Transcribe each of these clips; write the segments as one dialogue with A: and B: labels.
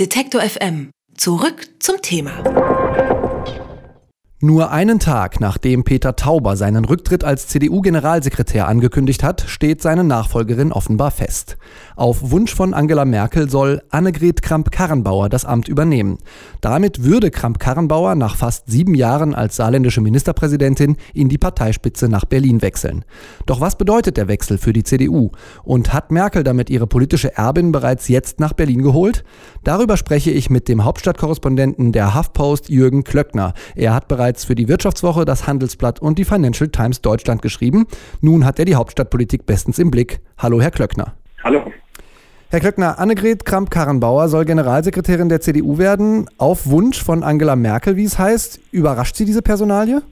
A: Detektor FM. Zurück zum Thema.
B: Nur einen Tag nachdem Peter Tauber seinen Rücktritt als CDU-Generalsekretär angekündigt hat, steht seine Nachfolgerin offenbar fest. Auf Wunsch von Angela Merkel soll Annegret Kramp-Karrenbauer das Amt übernehmen. Damit würde Kramp-Karrenbauer nach fast sieben Jahren als saarländische Ministerpräsidentin in die Parteispitze nach Berlin wechseln. Doch was bedeutet der Wechsel für die CDU? Und hat Merkel damit ihre politische Erbin bereits jetzt nach Berlin geholt? Darüber spreche ich mit dem Hauptstadtkorrespondenten der HuffPost Jürgen Klöckner. Er hat bereits für die Wirtschaftswoche, das Handelsblatt und die Financial Times Deutschland geschrieben. Nun hat er die Hauptstadtpolitik bestens im Blick. Hallo, Herr Klöckner.
C: Hallo.
B: Herr Klöckner, Annegret Kramp-Karrenbauer soll Generalsekretärin der CDU werden, auf Wunsch von Angela Merkel, wie es heißt. Überrascht Sie diese Personalie?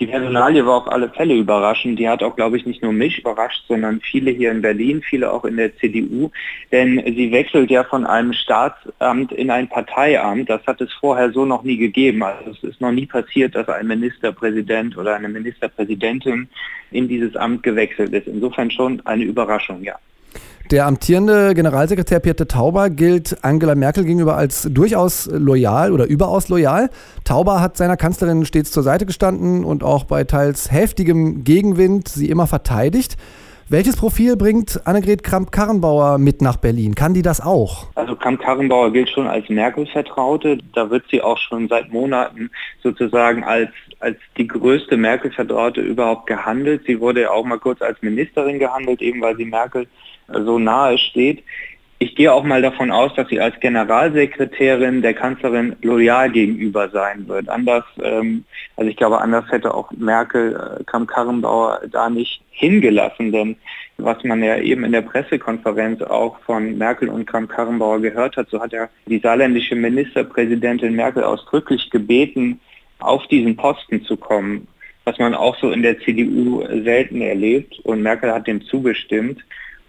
C: Die Personalie war auf alle Fälle überraschend. Die hat auch, glaube ich, nicht nur mich überrascht, sondern viele hier in Berlin, viele auch in der CDU. Denn sie wechselt ja von einem Staatsamt in ein Parteiamt. Das hat es vorher so noch nie gegeben. Also es ist noch nie passiert, dass ein Ministerpräsident oder eine Ministerpräsidentin in dieses Amt gewechselt ist. Insofern schon eine Überraschung, ja.
B: Der amtierende Generalsekretär Peter Tauber gilt Angela Merkel gegenüber als durchaus loyal oder überaus loyal. Tauber hat seiner Kanzlerin stets zur Seite gestanden und auch bei teils heftigem Gegenwind sie immer verteidigt. Welches Profil bringt Annegret Kramp-Karrenbauer mit nach Berlin? Kann die das auch?
C: Also Kramp-Karrenbauer gilt schon als Merkel-Vertraute. Da wird sie auch schon seit Monaten sozusagen als, als die größte Merkel-Vertraute überhaupt gehandelt. Sie wurde ja auch mal kurz als Ministerin gehandelt, eben weil sie Merkel so nahe steht. Ich gehe auch mal davon aus, dass sie als Generalsekretärin der Kanzlerin loyal gegenüber sein wird. Anders, ähm, also ich glaube, anders hätte auch Merkel äh, Kramp-Karrenbauer da nicht hingelassen, denn was man ja eben in der Pressekonferenz auch von Merkel und Kramp-Karrenbauer gehört hat, so hat ja die saarländische Ministerpräsidentin Merkel ausdrücklich gebeten, auf diesen Posten zu kommen, was man auch so in der CDU selten erlebt und Merkel hat dem zugestimmt.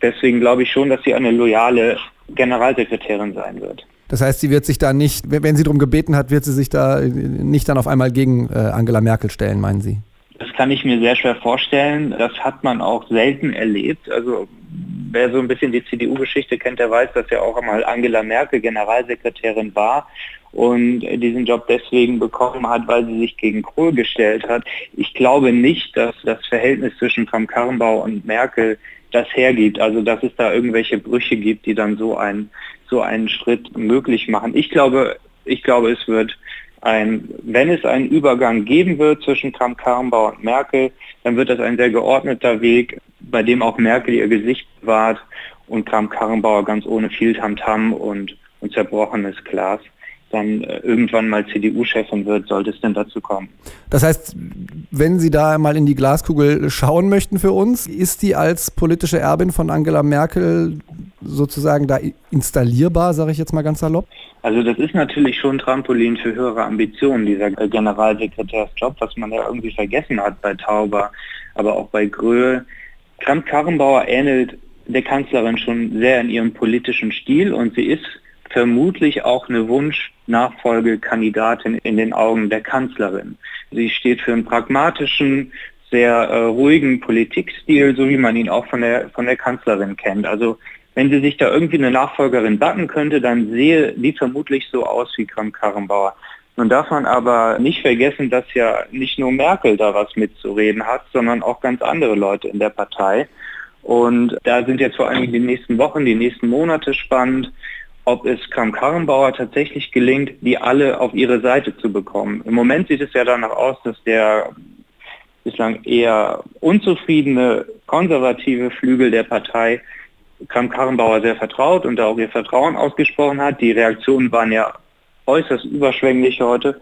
C: Deswegen glaube ich schon, dass sie eine loyale Generalsekretärin sein wird.
B: Das heißt, sie wird sich da nicht, wenn sie darum gebeten hat, wird sie sich da nicht dann auf einmal gegen äh, Angela Merkel stellen, meinen Sie?
C: Das kann ich mir sehr schwer vorstellen. Das hat man auch selten erlebt. Also wer so ein bisschen die CDU-Geschichte kennt, der weiß, dass ja auch einmal Angela Merkel Generalsekretärin war und diesen Job deswegen bekommen hat, weil sie sich gegen Kohl gestellt hat. Ich glaube nicht, dass das Verhältnis zwischen Kramp Karrenbau und Merkel das hergibt, also dass es da irgendwelche Brüche gibt, die dann so einen, so einen Schritt möglich machen. Ich glaube, ich glaube, es wird ein, wenn es einen Übergang geben wird zwischen Kramp-Karrenbauer und Merkel, dann wird das ein sehr geordneter Weg, bei dem auch Merkel ihr Gesicht wahrt und Kramp-Karrenbauer ganz ohne viel Tamtam -Tam und, und zerbrochenes Glas dann äh, irgendwann mal CDU-Chefin wird, sollte es denn dazu kommen.
B: Das heißt, wenn Sie da mal in die Glaskugel schauen möchten für uns, ist die als politische Erbin von Angela Merkel sozusagen da installierbar, sage ich jetzt mal ganz salopp?
C: Also das ist natürlich schon Trampolin für höhere Ambitionen, dieser Generalsekretärsjob, was man ja irgendwie vergessen hat bei Tauber, aber auch bei Gröhe. Kramp-Karrenbauer ähnelt der Kanzlerin schon sehr in ihrem politischen Stil und sie ist vermutlich auch eine Wunschnachfolgekandidatin in den Augen der Kanzlerin. Sie steht für einen pragmatischen, sehr äh, ruhigen Politikstil, so wie man ihn auch von der, von der Kanzlerin kennt. Also wenn sie sich da irgendwie eine Nachfolgerin backen könnte, dann sehe die vermutlich so aus wie Kramp-Karrenbauer. Nun darf man aber nicht vergessen, dass ja nicht nur Merkel da was mitzureden hat, sondern auch ganz andere Leute in der Partei. Und da sind jetzt vor allem die nächsten Wochen, die nächsten Monate spannend ob es Kram-Karrenbauer tatsächlich gelingt, die alle auf ihre Seite zu bekommen. Im Moment sieht es ja danach aus, dass der bislang eher unzufriedene, konservative Flügel der Partei Kram-Karrenbauer sehr vertraut und da auch ihr Vertrauen ausgesprochen hat. Die Reaktionen waren ja äußerst überschwänglich heute.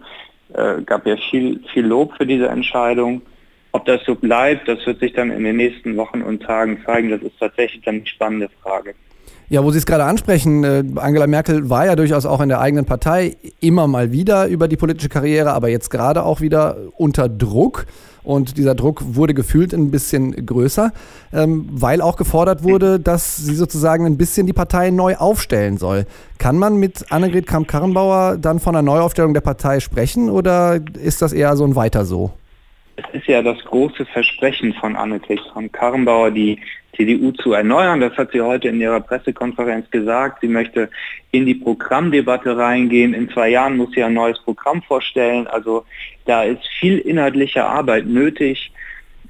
C: Äh, gab ja viel, viel Lob für diese Entscheidung. Ob das so bleibt, das wird sich dann in den nächsten Wochen und Tagen zeigen. Das ist tatsächlich dann die spannende Frage.
B: Ja, wo Sie es gerade ansprechen, äh, Angela Merkel war ja durchaus auch in der eigenen Partei immer mal wieder über die politische Karriere, aber jetzt gerade auch wieder unter Druck. Und dieser Druck wurde gefühlt ein bisschen größer, ähm, weil auch gefordert wurde, dass sie sozusagen ein bisschen die Partei neu aufstellen soll. Kann man mit Annegret Kramp-Karrenbauer dann von einer Neuaufstellung der Partei sprechen oder ist das eher so ein Weiter so?
C: Es ist ja das große Versprechen von Annegret Kramp-Karrenbauer, die CDU zu erneuern. Das hat sie heute in ihrer Pressekonferenz gesagt. Sie möchte in die Programmdebatte reingehen. In zwei Jahren muss sie ein neues Programm vorstellen. Also da ist viel inhaltliche Arbeit nötig.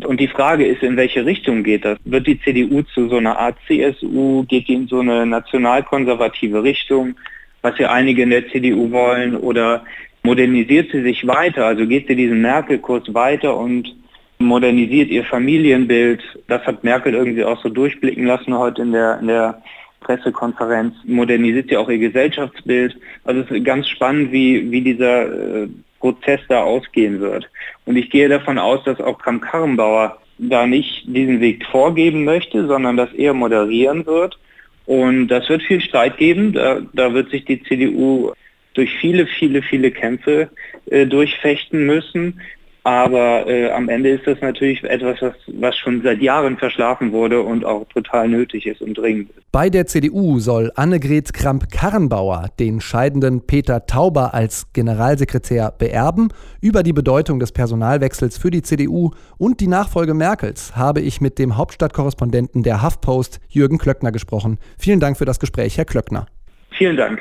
C: Und die Frage ist, in welche Richtung geht das? Wird die CDU zu so einer Art CSU? Geht die in so eine nationalkonservative Richtung, was ja einige in der CDU wollen? Oder modernisiert sie sich weiter? Also geht sie diesen Merkel-Kurs weiter und modernisiert ihr Familienbild? Das hat Merkel irgendwie auch so durchblicken lassen heute in der, in der Pressekonferenz. Modernisiert sie auch ihr Gesellschaftsbild? Also es ist ganz spannend, wie, wie dieser äh, Prozess da ausgehen wird. Und ich gehe davon aus, dass auch Kramp-Karrenbauer da nicht diesen Weg vorgeben möchte, sondern das eher moderieren wird. Und das wird viel Streit geben. Da, da wird sich die CDU durch viele, viele, viele Kämpfe äh, durchfechten müssen. Aber äh, am Ende ist das natürlich etwas, was, was schon seit Jahren verschlafen wurde und auch total nötig ist und dringend ist.
B: Bei der CDU soll Annegret Kramp-Karrenbauer den scheidenden Peter Tauber als Generalsekretär beerben. Über die Bedeutung des Personalwechsels für die CDU und die Nachfolge Merkels habe ich mit dem Hauptstadtkorrespondenten der HuffPost Jürgen Klöckner gesprochen. Vielen Dank für das Gespräch, Herr Klöckner.
C: Vielen Dank.